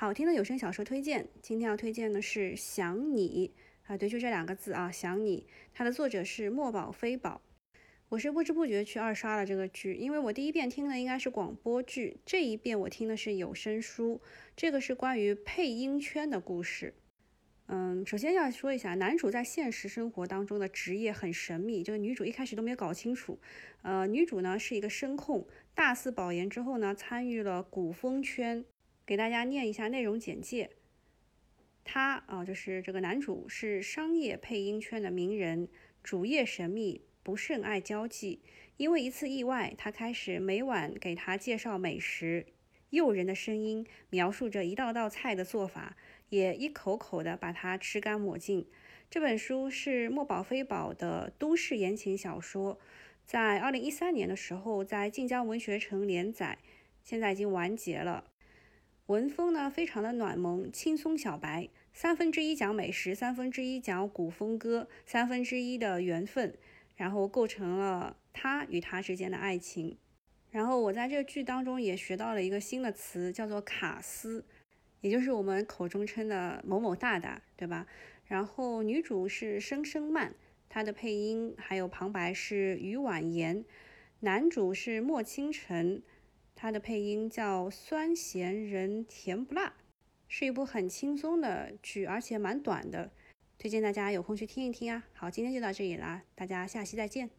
好听的有声小说推荐，今天要推荐的是《想你》啊，对，就这两个字啊，《想你》。它的作者是墨宝非宝。我是不知不觉去二刷了这个剧，因为我第一遍听的应该是广播剧，这一遍我听的是有声书。这个是关于配音圈的故事。嗯，首先要说一下，男主在现实生活当中的职业很神秘，这个女主一开始都没有搞清楚。呃，女主呢是一个声控，大四保研之后呢，参与了古风圈。给大家念一下内容简介。他啊，就是这个男主是商业配音圈的名人，主业神秘，不甚爱交际。因为一次意外，他开始每晚给他介绍美食，诱人的声音描述着一道道菜的做法，也一口口的把它吃干抹净。这本书是墨宝非宝的都市言情小说，在二零一三年的时候在晋江文学城连载，现在已经完结了。文风呢，非常的暖萌、轻松小白，三分之一讲美食，三分之一讲古风歌，三分之一的缘分，然后构成了他与他之间的爱情。然后我在这个剧当中也学到了一个新的词，叫做卡斯，也就是我们口中称的某某大大，对吧？然后女主是声声慢，她的配音还有旁白是于婉言，男主是莫清晨。它的配音叫酸咸人甜不辣，是一部很轻松的剧，而且蛮短的，推荐大家有空去听一听啊。好，今天就到这里啦，大家下期再见。